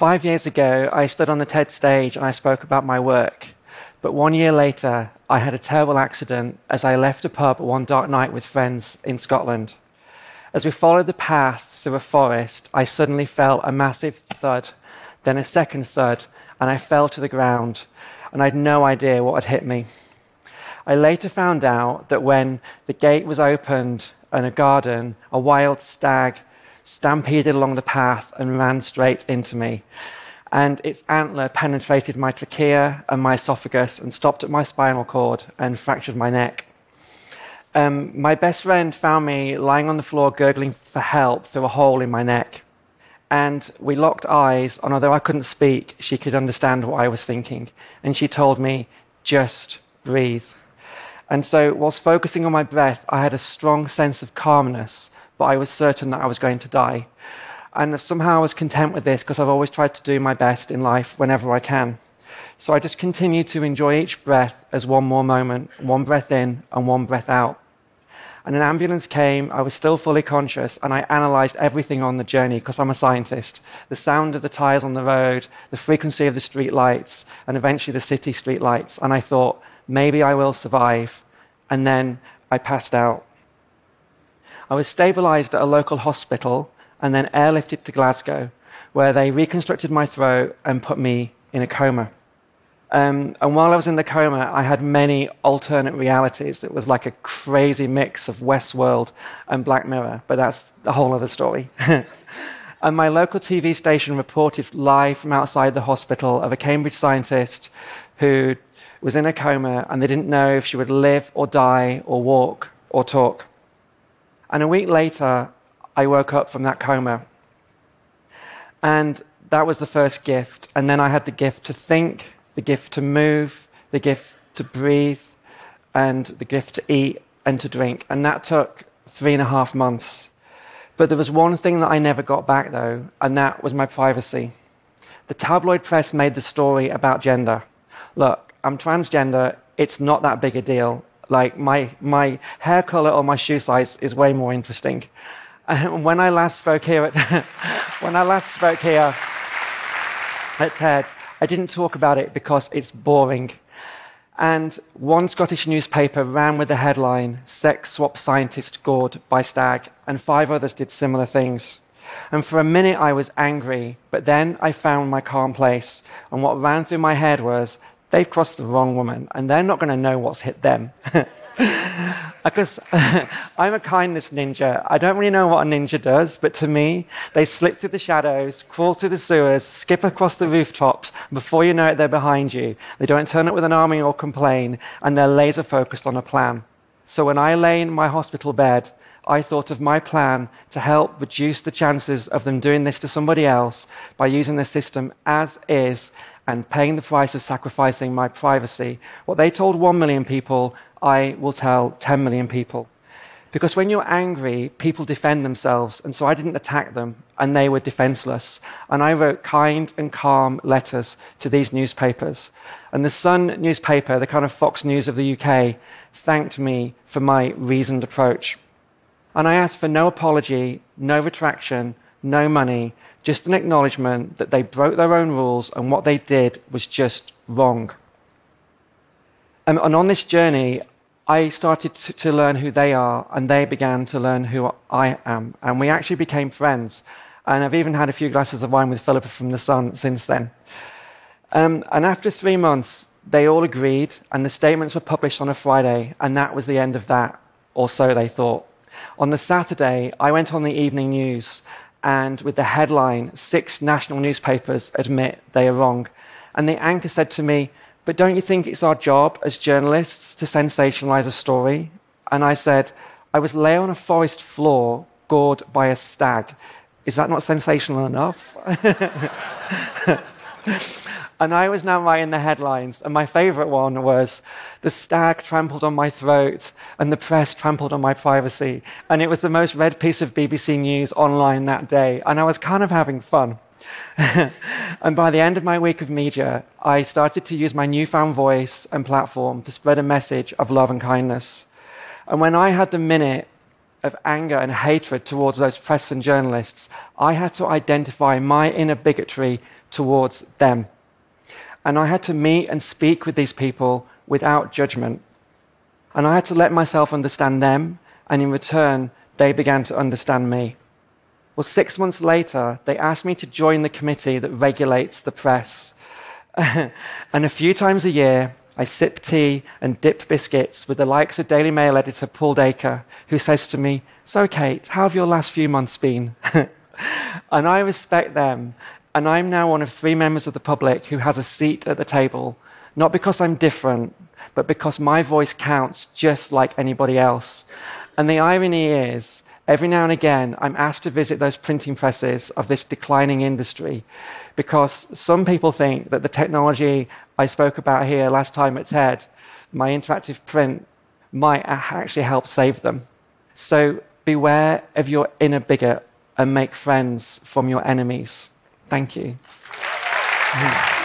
Five years ago, I stood on the TED stage and I spoke about my work. But one year later, I had a terrible accident as I left a pub one dark night with friends in Scotland. As we followed the path through a forest, I suddenly felt a massive thud, then a second thud, and I fell to the ground, and I had no idea what had hit me. I later found out that when the gate was opened in a garden, a wild stag stampeded along the path and ran straight into me and its antler penetrated my trachea and my esophagus and stopped at my spinal cord and fractured my neck. Um, my best friend found me lying on the floor gurgling for help through a hole in my neck. And we locked eyes, and although I couldn't speak, she could understand what I was thinking. And she told me, just breathe. And so, whilst focusing on my breath, I had a strong sense of calmness, but I was certain that I was going to die. And somehow I was content with this because I've always tried to do my best in life whenever I can. So I just continued to enjoy each breath as one more moment, one breath in and one breath out. And an ambulance came, I was still fully conscious, and I analyzed everything on the journey because I'm a scientist. The sound of the tires on the road, the frequency of the street lights, and eventually the city street lights. And I thought, maybe I will survive. And then I passed out. I was stabilized at a local hospital and then airlifted to Glasgow, where they reconstructed my throat and put me in a coma. Um, and while I was in the coma, I had many alternate realities. It was like a crazy mix of Westworld and Black Mirror, but that's a whole other story. and my local TV station reported live from outside the hospital of a Cambridge scientist who was in a coma and they didn't know if she would live or die or walk or talk. And a week later, I woke up from that coma. And that was the first gift. And then I had the gift to think, the gift to move, the gift to breathe, and the gift to eat and to drink. And that took three and a half months. But there was one thing that I never got back, though, and that was my privacy. The tabloid press made the story about gender. Look, I'm transgender, it's not that big a deal. Like, my, my hair color or my shoe size is way more interesting. And when I last spoke here at, when I last spoke here at TED, I didn't talk about it because it's boring. And one Scottish newspaper ran with the headline, Sex Swap Scientist Gored by Stag, and five others did similar things. And for a minute I was angry, but then I found my calm place. And what ran through my head was, they've crossed the wrong woman, and they're not going to know what's hit them. because I'm a kindness ninja. I don't really know what a ninja does, but to me, they slip through the shadows, crawl through the sewers, skip across the rooftops. And before you know it, they're behind you. They don't turn up with an army or complain, and they're laser focused on a plan. So when I lay in my hospital bed, I thought of my plan to help reduce the chances of them doing this to somebody else by using the system as is and paying the price of sacrificing my privacy. What they told 1 million people, I will tell 10 million people. Because when you're angry, people defend themselves. And so I didn't attack them, and they were defenseless. And I wrote kind and calm letters to these newspapers. And the Sun newspaper, the kind of Fox News of the UK, thanked me for my reasoned approach. And I asked for no apology, no retraction, no money, just an acknowledgement that they broke their own rules and what they did was just wrong. And, and on this journey, I started to, to, learn who they are, and they began to learn who I am. And we actually became friends. And I've even had a few glasses of wine with Philippa from the Sun since then. Um, and after three months, they all agreed, and the statements were published on a Friday, and that was the end of that, or so they thought. On the Saturday, I went on the evening news, and with the headline, Six national newspapers admit they are wrong. And the anchor said to me, But don't you think it's our job as journalists to sensationalize a story? And I said, I was lay on a forest floor gored by a stag. Is that not sensational enough? And I was now writing the headlines, and my favorite one was The stag trampled on my throat, and the press trampled on my privacy. And it was the most read piece of BBC News online that day, and I was kind of having fun. and by the end of my week of media, I started to use my newfound voice and platform to spread a message of love and kindness. And when I had the minute of anger and hatred towards those press and journalists, I had to identify my inner bigotry towards them. And I had to meet and speak with these people without judgment. And I had to let myself understand them, and in return, they began to understand me. Well, six months later, they asked me to join the committee that regulates the press. and a few times a year, I sip tea and dip biscuits with the likes of Daily Mail editor Paul Dacre, who says to me, So, Kate, how have your last few months been? and I respect them. And I'm now one of three members of the public who has a seat at the table, not because I'm different, but because my voice counts just like anybody else. And the irony is, every now and again, I'm asked to visit those printing presses of this declining industry because some people think that the technology I spoke about here last time at TED, my interactive print, might actually help save them. So beware of your inner bigot and make friends from your enemies. Thank you. Mm-hmm.